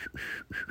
shh, shh, shh.